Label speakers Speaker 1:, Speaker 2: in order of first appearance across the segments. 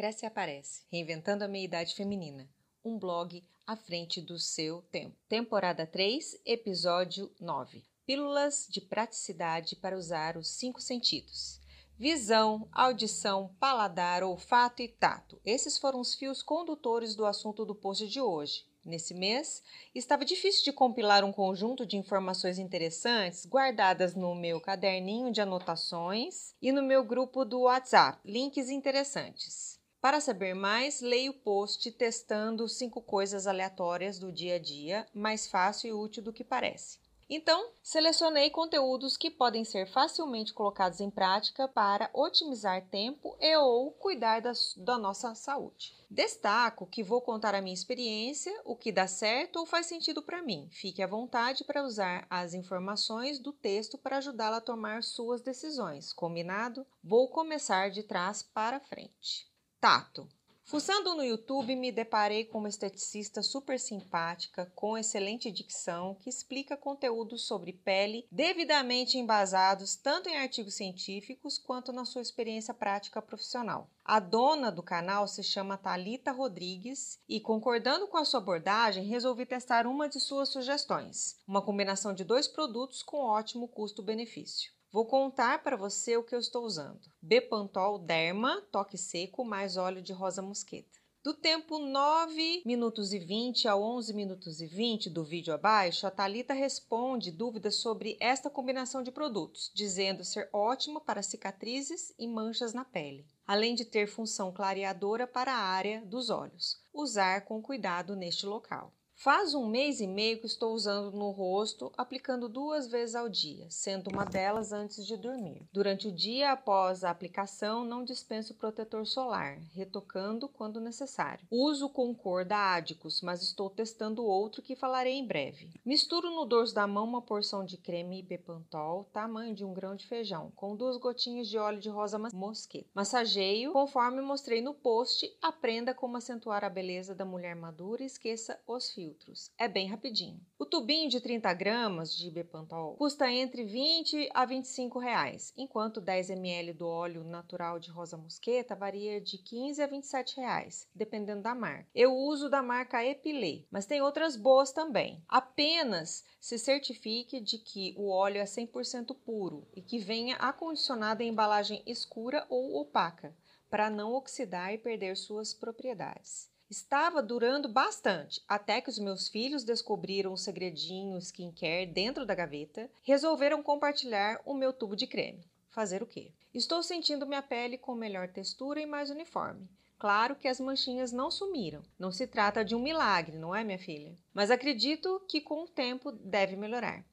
Speaker 1: cresce e aparece, reinventando a meia-idade feminina. Um blog à frente do seu tempo. Temporada 3, episódio 9. Pílulas de praticidade para usar os cinco sentidos. Visão, audição, paladar, olfato e tato. Esses foram os fios condutores do assunto do post de hoje. Nesse mês, estava difícil de compilar um conjunto de informações interessantes guardadas no meu caderninho de anotações e no meu grupo do WhatsApp. Links interessantes. Para saber mais, leia o post testando cinco coisas aleatórias do dia a dia, mais fácil e útil do que parece. Então, selecionei conteúdos que podem ser facilmente colocados em prática para otimizar tempo e ou cuidar da, da nossa saúde. Destaco que vou contar a minha experiência, o que dá certo ou faz sentido para mim. Fique à vontade para usar as informações do texto para ajudá-la a tomar suas decisões. Combinado? Vou começar de trás para frente. Tato. Fuçando no YouTube, me deparei com uma esteticista super simpática, com excelente dicção, que explica conteúdos sobre pele devidamente embasados tanto em artigos científicos quanto na sua experiência prática profissional. A dona do canal se chama Talita Rodrigues e, concordando com a sua abordagem, resolvi testar uma de suas sugestões, uma combinação de dois produtos com ótimo custo-benefício. Vou contar para você o que eu estou usando. Bepantol Derma, toque seco, mais óleo de rosa mosqueta. Do tempo 9 minutos e 20 a 11 minutos e 20 do vídeo abaixo, a Talita responde dúvidas sobre esta combinação de produtos, dizendo ser ótimo para cicatrizes e manchas na pele, além de ter função clareadora para a área dos olhos. Usar com cuidado neste local. Faz um mês e meio que estou usando no rosto, aplicando duas vezes ao dia, sendo uma delas antes de dormir. Durante o dia após a aplicação, não dispenso protetor solar, retocando quando necessário. Uso com cor da Adicus, mas estou testando outro que falarei em breve. Misturo no dorso da mão uma porção de creme Bepantol, tamanho de um grão de feijão, com duas gotinhas de óleo de rosa mosqueta. Massageio, conforme mostrei no post, aprenda como acentuar a beleza da mulher madura e esqueça os fios filtros. É bem rapidinho. O tubinho de 30 gramas de Bepantol custa entre 20 a 25 reais, enquanto 10 ml do óleo natural de rosa mosqueta varia de 15 a 27 reais, dependendo da marca. Eu uso da marca Epilé, mas tem outras boas também. Apenas se certifique de que o óleo é 100% puro e que venha acondicionado em embalagem escura ou opaca, para não oxidar e perder suas propriedades. Estava durando bastante, até que os meus filhos descobriram o segredinho skincare dentro da gaveta, resolveram compartilhar o meu tubo de creme. Fazer o quê? Estou sentindo minha pele com melhor textura e mais uniforme. Claro que as manchinhas não sumiram. Não se trata de um milagre, não é, minha filha? Mas acredito que com o tempo deve melhorar.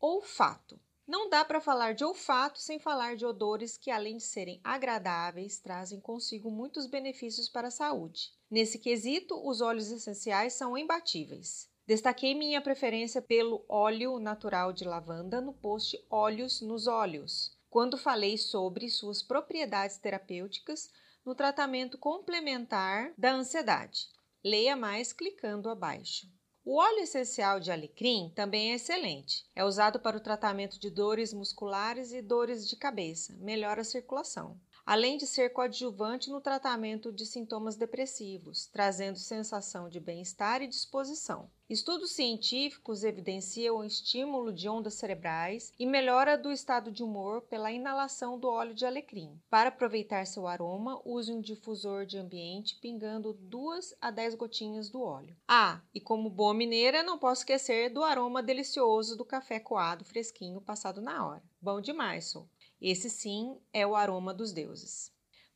Speaker 1: Olfato. Não dá para falar de olfato sem falar de odores que, além de serem agradáveis, trazem consigo muitos benefícios para a saúde. Nesse quesito, os óleos essenciais são imbatíveis. Destaquei minha preferência pelo óleo natural de lavanda no post Óleos nos Óleos, quando falei sobre suas propriedades terapêuticas no tratamento complementar da ansiedade. Leia mais clicando abaixo. O óleo essencial de alecrim também é excelente. É usado para o tratamento de dores musculares e dores de cabeça, melhora a circulação além de ser coadjuvante no tratamento de sintomas depressivos, trazendo sensação de bem-estar e disposição. Estudos científicos evidenciam o estímulo de ondas cerebrais e melhora do estado de humor pela inalação do óleo de alecrim. Para aproveitar seu aroma, use um difusor de ambiente pingando 2 a 10 gotinhas do óleo. Ah, e como boa mineira, não posso esquecer do aroma delicioso do café coado fresquinho passado na hora. Bom demais, sou. Esse sim é o aroma dos deuses.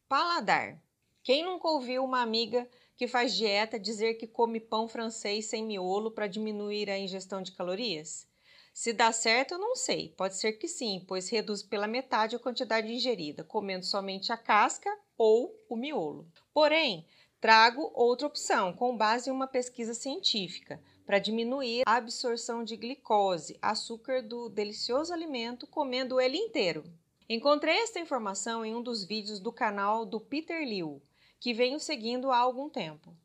Speaker 1: Paladar. Quem nunca ouviu uma amiga que faz dieta dizer que come pão francês sem miolo para diminuir a ingestão de calorias? Se dá certo, eu não sei. Pode ser que sim, pois reduz pela metade a quantidade ingerida, comendo somente a casca ou o miolo. Porém, trago outra opção, com base em uma pesquisa científica, para diminuir a absorção de glicose, açúcar do delicioso alimento, comendo ele inteiro. Encontrei esta informação em um dos vídeos do canal do Peter Liu, que venho seguindo há algum tempo.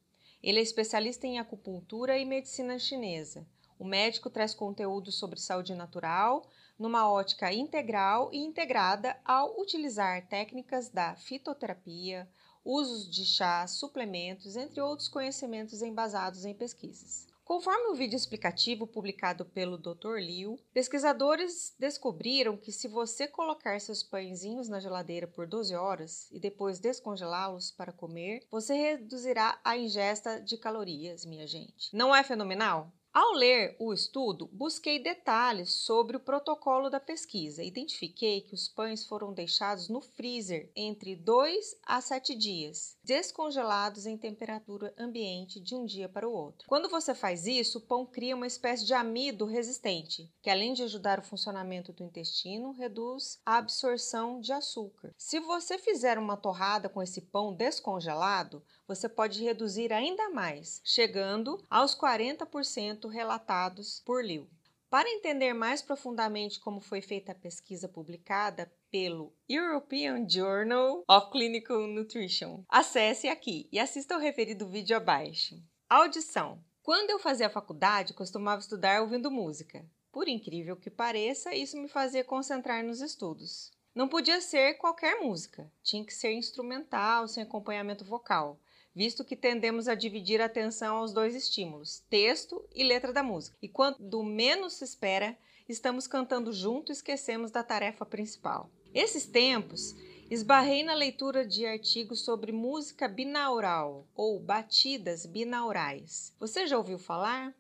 Speaker 1: Ele é especialista em acupuntura e medicina chinesa. O médico traz conteúdo sobre saúde natural, numa ótica integral e integrada ao utilizar técnicas da fitoterapia, usos de chás, suplementos, entre outros conhecimentos embasados em pesquisas. Conforme o vídeo explicativo publicado pelo Dr. Liu, pesquisadores descobriram que se você colocar seus pãezinhos na geladeira por 12 horas e depois descongelá-los para comer, você reduzirá a ingesta de calorias, minha gente. Não é fenomenal? Ao ler o estudo, busquei detalhes sobre o protocolo da pesquisa. Identifiquei que os pães foram deixados no freezer entre 2 a 7 dias, descongelados em temperatura ambiente de um dia para o outro. Quando você faz isso, o pão cria uma espécie de amido resistente, que além de ajudar o funcionamento do intestino, reduz a absorção de açúcar. Se você fizer uma torrada com esse pão descongelado, você pode reduzir ainda mais, chegando aos 40% relatados por Liu. Para entender mais profundamente como foi feita a pesquisa publicada pelo European Journal of Clinical Nutrition, acesse aqui e assista o referido vídeo abaixo. Audição. Quando eu fazia faculdade, costumava estudar ouvindo música. Por incrível que pareça, isso me fazia concentrar nos estudos. Não podia ser qualquer música, tinha que ser instrumental, sem acompanhamento vocal visto que tendemos a dividir a atenção aos dois estímulos, texto e letra da música. E quando menos se espera, estamos cantando junto e esquecemos da tarefa principal. Esses tempos, esbarrei na leitura de artigos sobre música binaural ou batidas binaurais. Você já ouviu falar?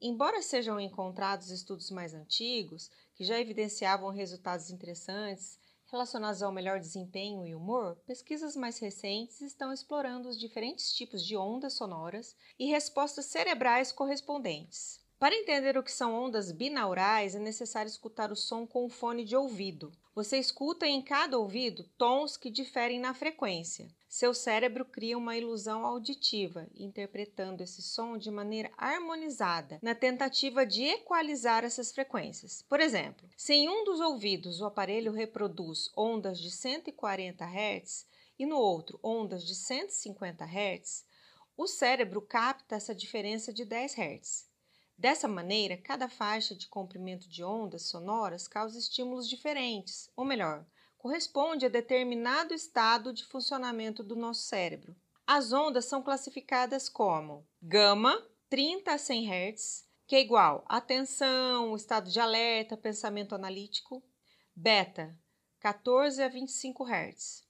Speaker 1: Embora sejam encontrados estudos mais antigos que já evidenciavam resultados interessantes relacionados ao melhor desempenho e humor, pesquisas mais recentes estão explorando os diferentes tipos de ondas sonoras e respostas cerebrais correspondentes. Para entender o que são ondas binaurais, é necessário escutar o som com o fone de ouvido. Você escuta em cada ouvido tons que diferem na frequência. Seu cérebro cria uma ilusão auditiva, interpretando esse som de maneira harmonizada, na tentativa de equalizar essas frequências. Por exemplo, se em um dos ouvidos o aparelho reproduz ondas de 140 Hz e no outro ondas de 150 Hz, o cérebro capta essa diferença de 10 Hz. Dessa maneira, cada faixa de comprimento de ondas sonoras causa estímulos diferentes, ou melhor, corresponde a determinado estado de funcionamento do nosso cérebro. As ondas são classificadas como gama, 30 a 100 Hz, que é igual atenção, estado de alerta, pensamento analítico, beta, 14 a 25 Hz,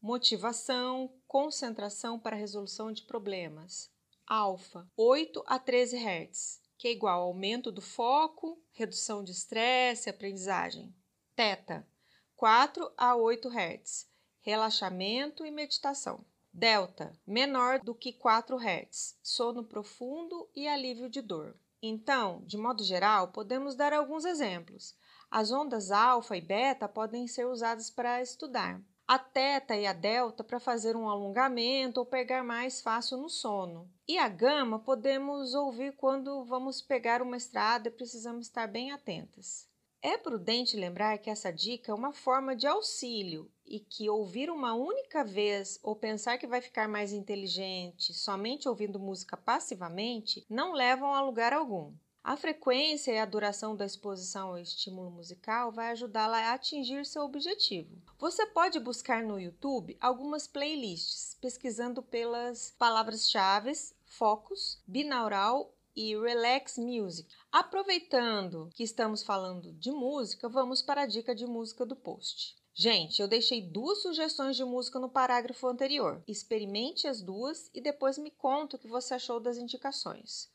Speaker 1: motivação, concentração para resolução de problemas, alfa, 8 a 13 Hz, que é igual aumento do foco, redução de estresse aprendizagem. Teta, 4 a 8 Hz, relaxamento e meditação. Delta, menor do que 4 Hz, sono profundo e alívio de dor. Então, de modo geral, podemos dar alguns exemplos. As ondas alfa e beta podem ser usadas para estudar a teta e a delta para fazer um alongamento ou pegar mais fácil no sono. E a gama podemos ouvir quando vamos pegar uma estrada e precisamos estar bem atentas. É prudente lembrar que essa dica é uma forma de auxílio e que ouvir uma única vez ou pensar que vai ficar mais inteligente somente ouvindo música passivamente não levam a lugar algum. A frequência e a duração da exposição ao estímulo musical vai ajudá-la a atingir seu objetivo. Você pode buscar no YouTube algumas playlists, pesquisando pelas palavras-chave focus, binaural e relax music. Aproveitando que estamos falando de música, vamos para a dica de música do post. Gente, eu deixei duas sugestões de música no parágrafo anterior. Experimente as duas e depois me conta o que você achou das indicações.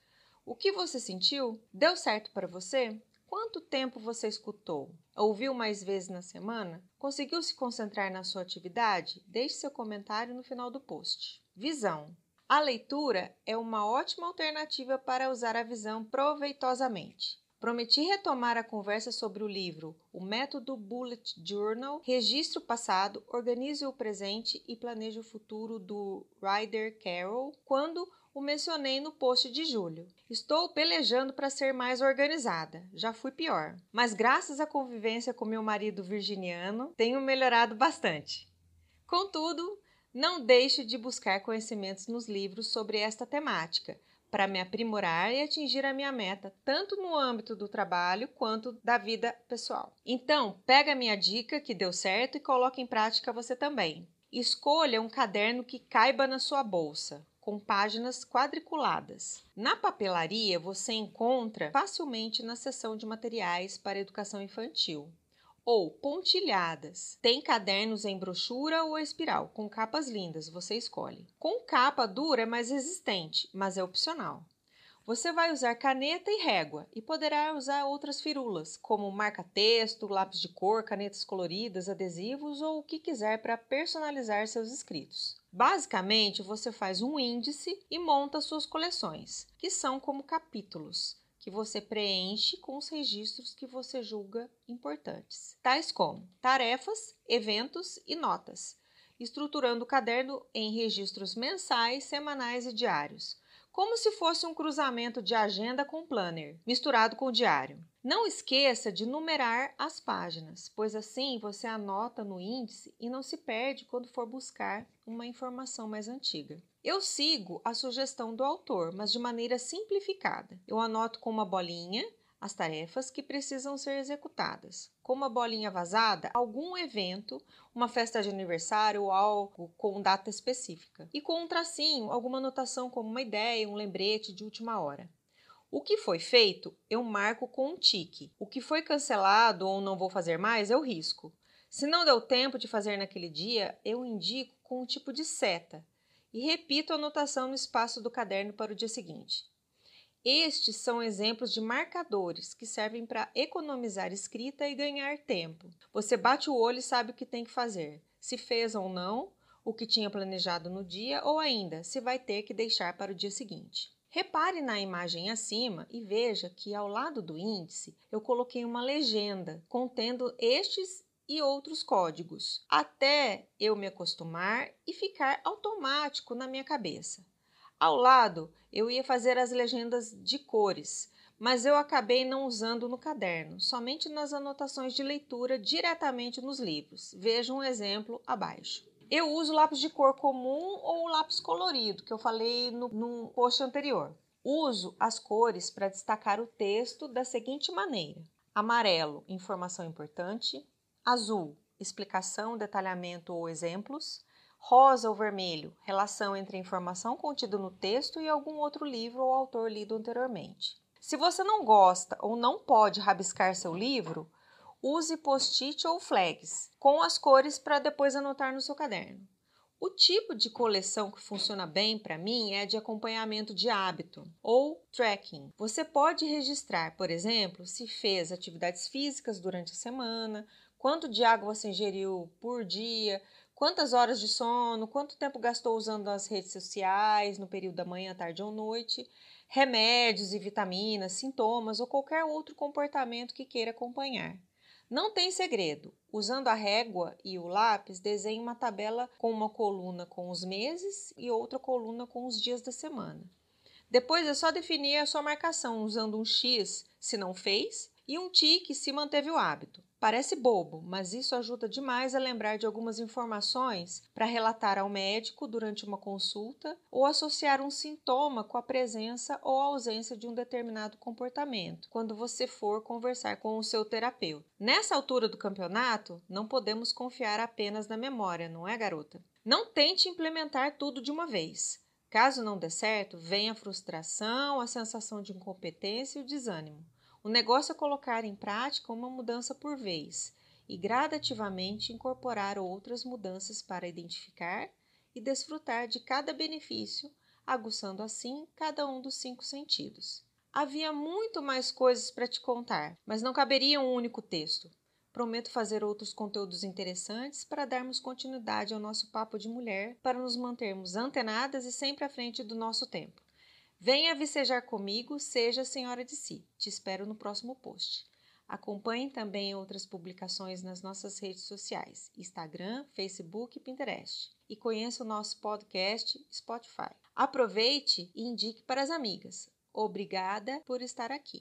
Speaker 1: O que você sentiu? Deu certo para você? Quanto tempo você escutou? Ouviu mais vezes na semana? Conseguiu se concentrar na sua atividade? Deixe seu comentário no final do post. Visão. A leitura é uma ótima alternativa para usar a visão proveitosamente. Prometi retomar a conversa sobre o livro O Método Bullet Journal, Registre o Passado, Organize o Presente e Planeje o Futuro do Ryder Carroll, quando o mencionei no post de julho. Estou pelejando para ser mais organizada, já fui pior, mas graças à convivência com meu marido virginiano, tenho melhorado bastante. Contudo, não deixe de buscar conhecimentos nos livros sobre esta temática, para me aprimorar e atingir a minha meta, tanto no âmbito do trabalho quanto da vida pessoal. Então, pega a minha dica que deu certo e coloque em prática você também. Escolha um caderno que caiba na sua bolsa, com páginas quadriculadas. Na papelaria você encontra facilmente na seção de materiais para educação infantil ou pontilhadas. Tem cadernos em brochura ou espiral, com capas lindas, você escolhe. Com capa dura é mais resistente, mas é opcional. Você vai usar caneta e régua e poderá usar outras firulas, como marca-texto, lápis de cor, canetas coloridas, adesivos ou o que quiser para personalizar seus escritos. Basicamente, você faz um índice e monta suas coleções, que são como capítulos, que você preenche com os registros que você julga importantes, tais como tarefas, eventos e notas, estruturando o caderno em registros mensais, semanais e diários como se fosse um cruzamento de agenda com planner, misturado com o diário. Não esqueça de numerar as páginas, pois assim você anota no índice e não se perde quando for buscar uma informação mais antiga. Eu sigo a sugestão do autor, mas de maneira simplificada. Eu anoto com uma bolinha as tarefas que precisam ser executadas, como a bolinha vazada, algum evento, uma festa de aniversário ou algo com data específica, e com um tracinho, alguma anotação como uma ideia, um lembrete de última hora. O que foi feito, eu marco com um tique. O que foi cancelado ou não vou fazer mais, eu risco. Se não deu tempo de fazer naquele dia, eu indico com um tipo de seta e repito a anotação no espaço do caderno para o dia seguinte. Estes são exemplos de marcadores que servem para economizar escrita e ganhar tempo. Você bate o olho e sabe o que tem que fazer, se fez ou não, o que tinha planejado no dia ou ainda se vai ter que deixar para o dia seguinte. Repare na imagem acima e veja que ao lado do índice eu coloquei uma legenda contendo estes e outros códigos, até eu me acostumar e ficar automático na minha cabeça. Ao lado, eu ia fazer as legendas de cores, mas eu acabei não usando no caderno, somente nas anotações de leitura diretamente nos livros. Veja um exemplo abaixo. Eu uso lápis de cor comum ou lápis colorido, que eu falei no, no post anterior. Uso as cores para destacar o texto da seguinte maneira: amarelo, informação importante, azul, explicação, detalhamento ou exemplos, rosa ou vermelho, relação entre a informação contida no texto e algum outro livro ou autor lido anteriormente. Se você não gosta ou não pode rabiscar seu livro, use post-it ou flags com as cores para depois anotar no seu caderno. O tipo de coleção que funciona bem para mim é de acompanhamento de hábito ou tracking. Você pode registrar, por exemplo, se fez atividades físicas durante a semana, quanto de água você ingeriu por dia, quantas horas de sono, quanto tempo gastou usando as redes sociais no período da manhã, tarde ou noite, remédios e vitaminas, sintomas ou qualquer outro comportamento que queira acompanhar. Não tem segredo. Usando a régua e o lápis, desenhe uma tabela com uma coluna com os meses e outra coluna com os dias da semana. Depois é só definir a sua marcação usando um X se não fez e um tique se manteve o hábito. Parece bobo, mas isso ajuda demais a lembrar de algumas informações para relatar ao médico durante uma consulta ou associar um sintoma com a presença ou ausência de um determinado comportamento quando você for conversar com o seu terapeuta. Nessa altura do campeonato, não podemos confiar apenas na memória, não é, garota? Não tente implementar tudo de uma vez. Caso não dê certo, vem a frustração, a sensação de incompetência e o desânimo. O negócio é colocar em prática uma mudança por vez e gradativamente incorporar outras mudanças para identificar e desfrutar de cada benefício, aguçando assim cada um dos cinco sentidos. Havia muito mais coisas para te contar, mas não caberia um único texto. Prometo fazer outros conteúdos interessantes para darmos continuidade ao nosso papo de mulher, para nos mantermos antenadas e sempre à frente do nosso tempo. Venha vicejar comigo, seja senhora de si. Te espero no próximo post. Acompanhe também outras publicações nas nossas redes sociais: Instagram, Facebook e Pinterest. E conheça o nosso podcast Spotify. Aproveite e indique para as amigas. Obrigada por estar aqui.